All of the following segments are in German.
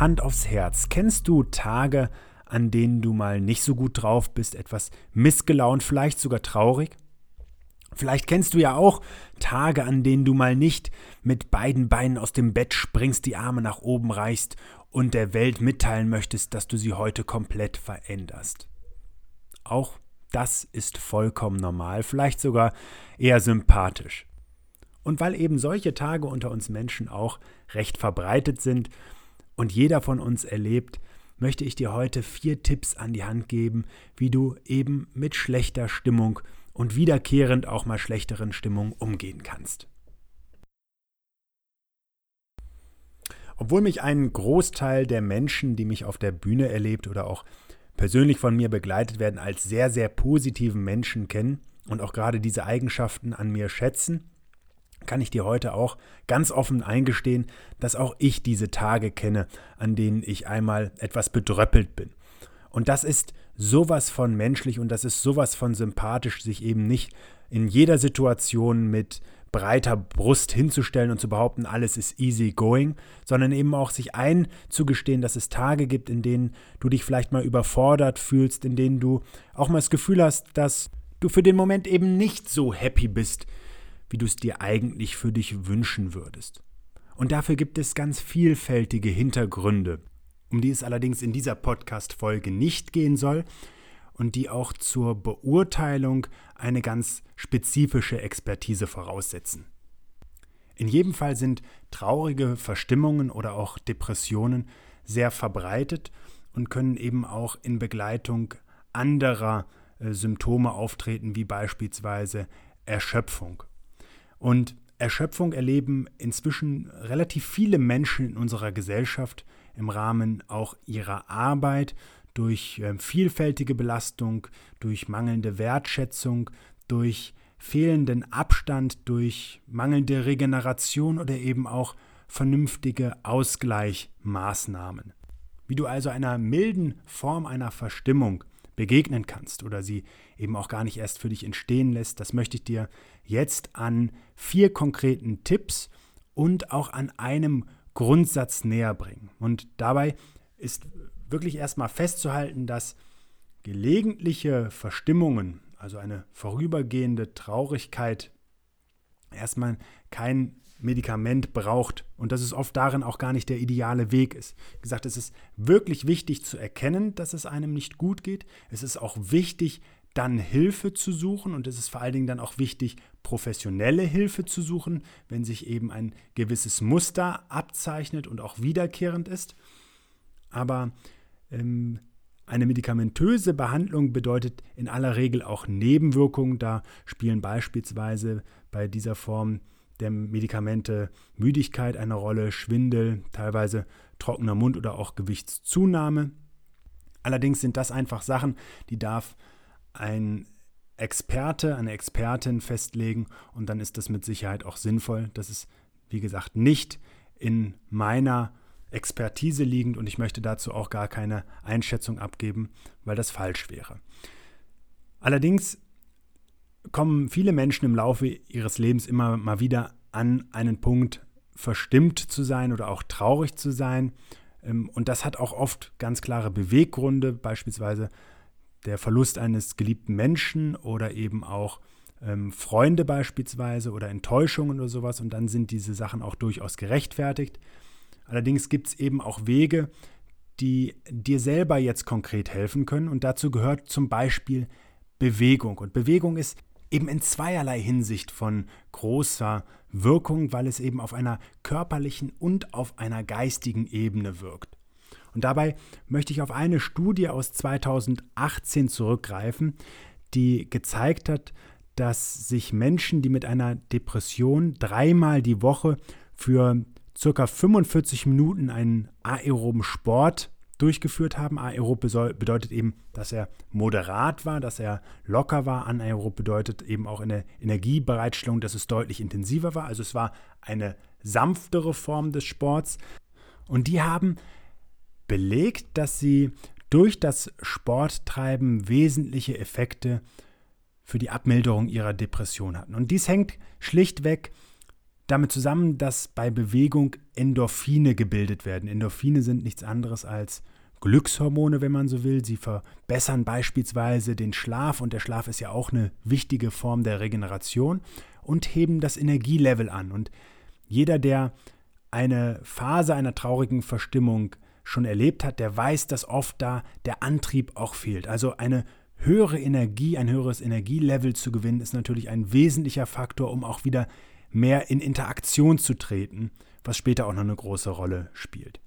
Hand aufs Herz. Kennst du Tage, an denen du mal nicht so gut drauf bist, etwas missgelaunt, vielleicht sogar traurig? Vielleicht kennst du ja auch Tage, an denen du mal nicht mit beiden Beinen aus dem Bett springst, die Arme nach oben reichst und der Welt mitteilen möchtest, dass du sie heute komplett veränderst. Auch das ist vollkommen normal, vielleicht sogar eher sympathisch. Und weil eben solche Tage unter uns Menschen auch recht verbreitet sind, und jeder von uns erlebt, möchte ich dir heute vier Tipps an die Hand geben, wie du eben mit schlechter Stimmung und wiederkehrend auch mal schlechteren Stimmung umgehen kannst. Obwohl mich ein Großteil der Menschen, die mich auf der Bühne erlebt oder auch persönlich von mir begleitet werden, als sehr, sehr positiven Menschen kennen und auch gerade diese Eigenschaften an mir schätzen, kann ich dir heute auch ganz offen eingestehen, dass auch ich diese Tage kenne, an denen ich einmal etwas bedröppelt bin. Und das ist sowas von menschlich und das ist sowas von sympathisch, sich eben nicht in jeder Situation mit breiter Brust hinzustellen und zu behaupten, alles ist easy going, sondern eben auch sich einzugestehen, dass es Tage gibt, in denen du dich vielleicht mal überfordert fühlst, in denen du auch mal das Gefühl hast, dass du für den Moment eben nicht so happy bist, wie du es dir eigentlich für dich wünschen würdest. Und dafür gibt es ganz vielfältige Hintergründe, um die es allerdings in dieser Podcast-Folge nicht gehen soll und die auch zur Beurteilung eine ganz spezifische Expertise voraussetzen. In jedem Fall sind traurige Verstimmungen oder auch Depressionen sehr verbreitet und können eben auch in Begleitung anderer äh, Symptome auftreten, wie beispielsweise Erschöpfung. Und Erschöpfung erleben inzwischen relativ viele Menschen in unserer Gesellschaft im Rahmen auch ihrer Arbeit durch ähm, vielfältige Belastung, durch mangelnde Wertschätzung, durch fehlenden Abstand, durch mangelnde Regeneration oder eben auch vernünftige Ausgleichmaßnahmen. Wie du also einer milden Form einer Verstimmung begegnen kannst oder sie eben auch gar nicht erst für dich entstehen lässt, das möchte ich dir jetzt an vier konkreten Tipps und auch an einem Grundsatz näher bringen. Und dabei ist wirklich erstmal festzuhalten, dass gelegentliche Verstimmungen, also eine vorübergehende Traurigkeit, erstmal kein Medikament braucht und dass es oft darin auch gar nicht der ideale Weg ist. Wie gesagt, es ist wirklich wichtig zu erkennen, dass es einem nicht gut geht. Es ist auch wichtig, dann Hilfe zu suchen und es ist vor allen Dingen dann auch wichtig, professionelle Hilfe zu suchen, wenn sich eben ein gewisses Muster abzeichnet und auch wiederkehrend ist. Aber ähm, eine medikamentöse Behandlung bedeutet in aller Regel auch Nebenwirkungen. Da spielen beispielsweise bei dieser Form der Medikamente Müdigkeit eine Rolle, Schwindel, teilweise trockener Mund oder auch Gewichtszunahme. Allerdings sind das einfach Sachen, die darf ein Experte, eine Expertin festlegen und dann ist das mit Sicherheit auch sinnvoll. Das ist, wie gesagt, nicht in meiner Expertise liegend und ich möchte dazu auch gar keine Einschätzung abgeben, weil das falsch wäre. Allerdings kommen viele Menschen im Laufe ihres Lebens immer mal wieder an einen Punkt, verstimmt zu sein oder auch traurig zu sein. Ähm, und das hat auch oft ganz klare Beweggründe, beispielsweise der Verlust eines geliebten Menschen oder eben auch ähm, Freunde beispielsweise oder Enttäuschungen oder sowas. Und dann sind diese Sachen auch durchaus gerechtfertigt. Allerdings gibt es eben auch Wege, die dir selber jetzt konkret helfen können. Und dazu gehört zum Beispiel Bewegung. Und Bewegung ist eben in zweierlei Hinsicht von großer Wirkung, weil es eben auf einer körperlichen und auf einer geistigen Ebene wirkt. Und dabei möchte ich auf eine Studie aus 2018 zurückgreifen, die gezeigt hat, dass sich Menschen, die mit einer Depression dreimal die Woche für circa 45 Minuten einen aeroben Sport durchgeführt haben. Aerob bedeutet eben, dass er moderat war, dass er locker war. Anaerob bedeutet eben auch in der Energiebereitstellung, dass es deutlich intensiver war. Also es war eine sanftere Form des Sports. Und die haben belegt, dass sie durch das Sporttreiben wesentliche Effekte für die Abmilderung ihrer Depression hatten. Und dies hängt schlichtweg damit zusammen, dass bei Bewegung Endorphine gebildet werden. Endorphine sind nichts anderes als Glückshormone, wenn man so will. Sie verbessern beispielsweise den Schlaf und der Schlaf ist ja auch eine wichtige Form der Regeneration und heben das Energielevel an. Und jeder, der eine Phase einer traurigen Verstimmung schon erlebt hat, der weiß, dass oft da der Antrieb auch fehlt. Also eine höhere Energie, ein höheres Energielevel zu gewinnen, ist natürlich ein wesentlicher Faktor, um auch wieder mehr in Interaktion zu treten, was später auch noch eine große Rolle spielt.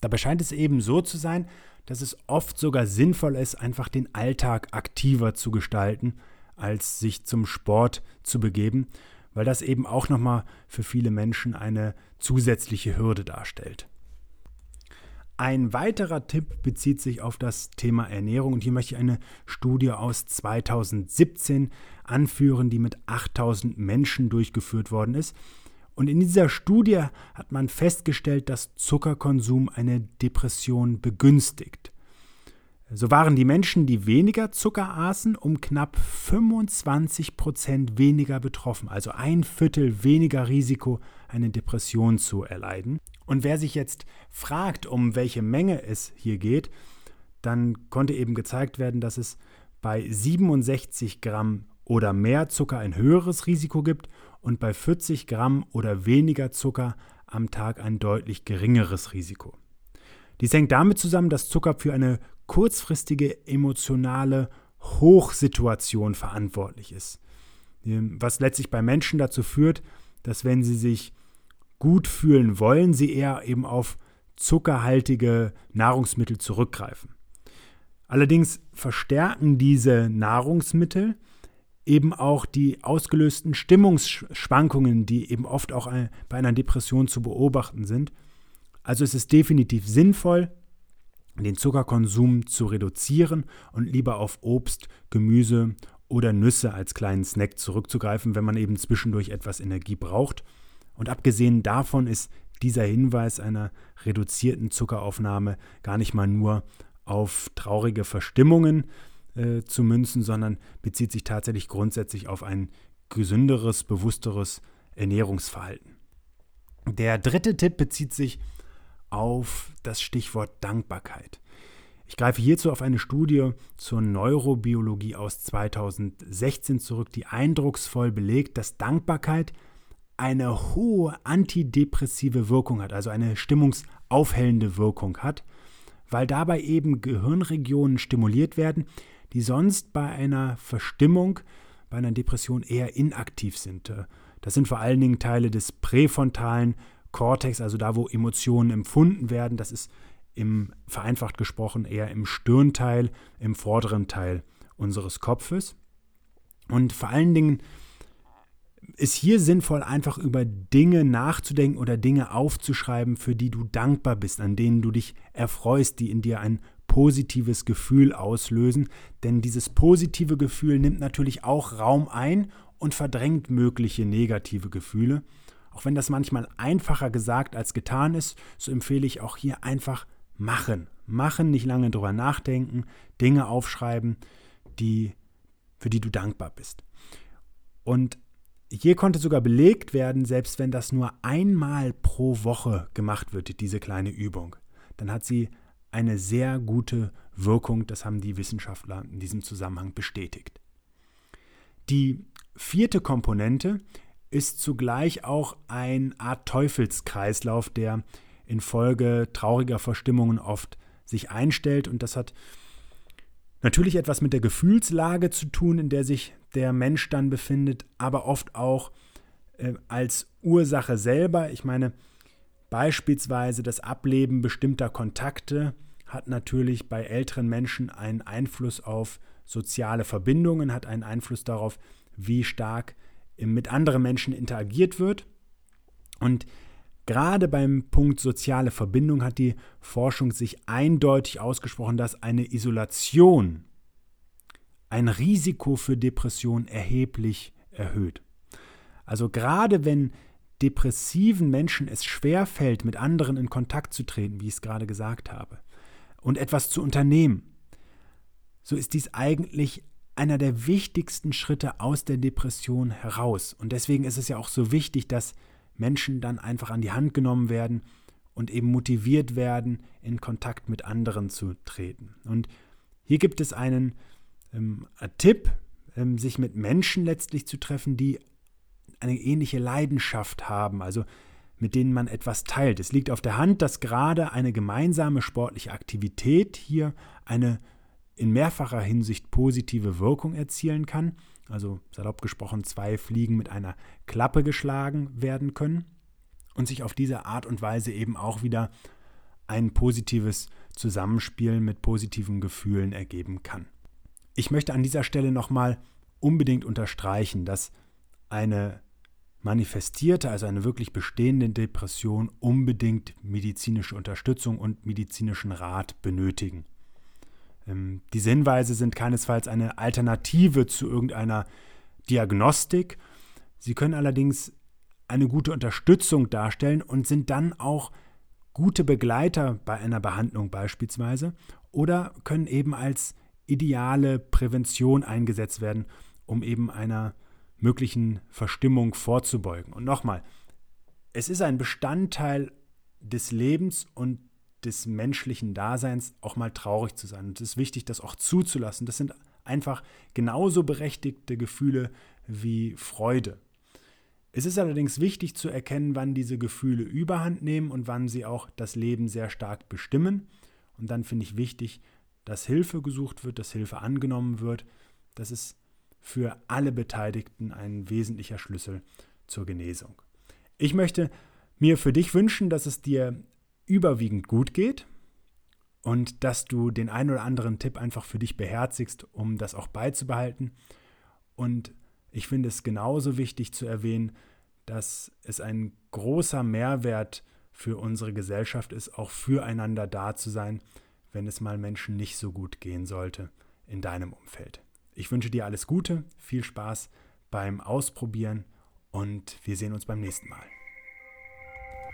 Dabei scheint es eben so zu sein, dass es oft sogar sinnvoll ist, einfach den Alltag aktiver zu gestalten, als sich zum Sport zu begeben, weil das eben auch nochmal für viele Menschen eine zusätzliche Hürde darstellt. Ein weiterer Tipp bezieht sich auf das Thema Ernährung und hier möchte ich eine Studie aus 2017 anführen, die mit 8000 Menschen durchgeführt worden ist. Und in dieser Studie hat man festgestellt, dass Zuckerkonsum eine Depression begünstigt. So waren die Menschen, die weniger Zucker aßen, um knapp 25 Prozent weniger betroffen, also ein Viertel weniger Risiko, eine Depression zu erleiden. Und wer sich jetzt fragt, um welche Menge es hier geht, dann konnte eben gezeigt werden, dass es bei 67 Gramm oder mehr Zucker ein höheres Risiko gibt und bei 40 Gramm oder weniger Zucker am Tag ein deutlich geringeres Risiko. Dies hängt damit zusammen, dass Zucker für eine kurzfristige emotionale Hochsituation verantwortlich ist, was letztlich bei Menschen dazu führt, dass wenn sie sich gut fühlen wollen, sie eher eben auf zuckerhaltige Nahrungsmittel zurückgreifen. Allerdings verstärken diese Nahrungsmittel eben auch die ausgelösten Stimmungsschwankungen, die eben oft auch bei einer Depression zu beobachten sind. Also es ist definitiv sinnvoll, den Zuckerkonsum zu reduzieren und lieber auf Obst, Gemüse oder Nüsse als kleinen Snack zurückzugreifen, wenn man eben zwischendurch etwas Energie braucht. Und abgesehen davon ist dieser Hinweis einer reduzierten Zuckeraufnahme gar nicht mal nur auf traurige Verstimmungen äh, zu münzen, sondern bezieht sich tatsächlich grundsätzlich auf ein gesünderes, bewussteres Ernährungsverhalten. Der dritte Tipp bezieht sich auf das Stichwort Dankbarkeit. Ich greife hierzu auf eine Studie zur Neurobiologie aus 2016 zurück, die eindrucksvoll belegt, dass Dankbarkeit eine hohe antidepressive Wirkung hat, also eine stimmungsaufhellende Wirkung hat, weil dabei eben Gehirnregionen stimuliert werden, die sonst bei einer Verstimmung, bei einer Depression eher inaktiv sind. Das sind vor allen Dingen Teile des präfrontalen Kortex, also da, wo Emotionen empfunden werden. Das ist im vereinfacht gesprochen eher im Stirnteil, im vorderen Teil unseres Kopfes. Und vor allen Dingen ist hier sinnvoll, einfach über Dinge nachzudenken oder Dinge aufzuschreiben, für die du dankbar bist, an denen du dich erfreust, die in dir ein positives Gefühl auslösen. Denn dieses positive Gefühl nimmt natürlich auch Raum ein und verdrängt mögliche negative Gefühle. Auch wenn das manchmal einfacher gesagt als getan ist, so empfehle ich auch hier einfach machen. Machen, nicht lange drüber nachdenken, Dinge aufschreiben, die, für die du dankbar bist. Und hier konnte sogar belegt werden, selbst wenn das nur einmal pro Woche gemacht wird, diese kleine Übung, dann hat sie eine sehr gute Wirkung. Das haben die Wissenschaftler in diesem Zusammenhang bestätigt. Die vierte Komponente ist zugleich auch eine Art Teufelskreislauf, der infolge trauriger Verstimmungen oft sich einstellt. Und das hat natürlich etwas mit der Gefühlslage zu tun, in der sich der Mensch dann befindet, aber oft auch äh, als Ursache selber. Ich meine, beispielsweise das Ableben bestimmter Kontakte hat natürlich bei älteren Menschen einen Einfluss auf soziale Verbindungen, hat einen Einfluss darauf, wie stark mit anderen Menschen interagiert wird. Und Gerade beim Punkt soziale Verbindung hat die Forschung sich eindeutig ausgesprochen, dass eine Isolation ein Risiko für Depression erheblich erhöht. Also gerade wenn depressiven Menschen es schwerfällt, mit anderen in Kontakt zu treten, wie ich es gerade gesagt habe, und etwas zu unternehmen, so ist dies eigentlich einer der wichtigsten Schritte aus der Depression heraus. Und deswegen ist es ja auch so wichtig, dass Menschen dann einfach an die Hand genommen werden und eben motiviert werden, in Kontakt mit anderen zu treten. Und hier gibt es einen ähm, Tipp, ähm, sich mit Menschen letztlich zu treffen, die eine ähnliche Leidenschaft haben, also mit denen man etwas teilt. Es liegt auf der Hand, dass gerade eine gemeinsame sportliche Aktivität hier eine in mehrfacher Hinsicht positive Wirkung erzielen kann. Also salopp gesprochen, zwei Fliegen mit einer Klappe geschlagen werden können und sich auf diese Art und Weise eben auch wieder ein positives Zusammenspiel mit positiven Gefühlen ergeben kann. Ich möchte an dieser Stelle nochmal unbedingt unterstreichen, dass eine manifestierte, also eine wirklich bestehende Depression unbedingt medizinische Unterstützung und medizinischen Rat benötigen. Ähm, diese Hinweise sind keinesfalls eine Alternative zu irgendeiner Diagnostik. Sie können allerdings eine gute Unterstützung darstellen und sind dann auch gute Begleiter bei einer Behandlung beispielsweise oder können eben als ideale Prävention eingesetzt werden, um eben einer möglichen Verstimmung vorzubeugen. Und nochmal, es ist ein Bestandteil des Lebens und des menschlichen Daseins, auch mal traurig zu sein. Und es ist wichtig, das auch zuzulassen. Das sind einfach genauso berechtigte Gefühle wie Freude. Es ist allerdings wichtig zu erkennen, wann diese Gefühle überhand nehmen und wann sie auch das Leben sehr stark bestimmen. Und dann finde ich wichtig, dass Hilfe gesucht wird, dass Hilfe angenommen wird. Das ist für alle Beteiligten ein wesentlicher Schlüssel zur Genesung. Ich möchte mir für dich wünschen, dass es dir überwiegend gut geht und dass du den einen oder anderen Tipp einfach für dich beherzigst, um das auch beizubehalten. Und ich finde es genauso wichtig zu erwähnen, dass es ein großer Mehrwert für unsere Gesellschaft ist, auch füreinander da zu sein, wenn es mal Menschen nicht so gut gehen sollte in deinem Umfeld. Ich wünsche dir alles Gute, viel Spaß beim Ausprobieren und wir sehen uns beim nächsten Mal.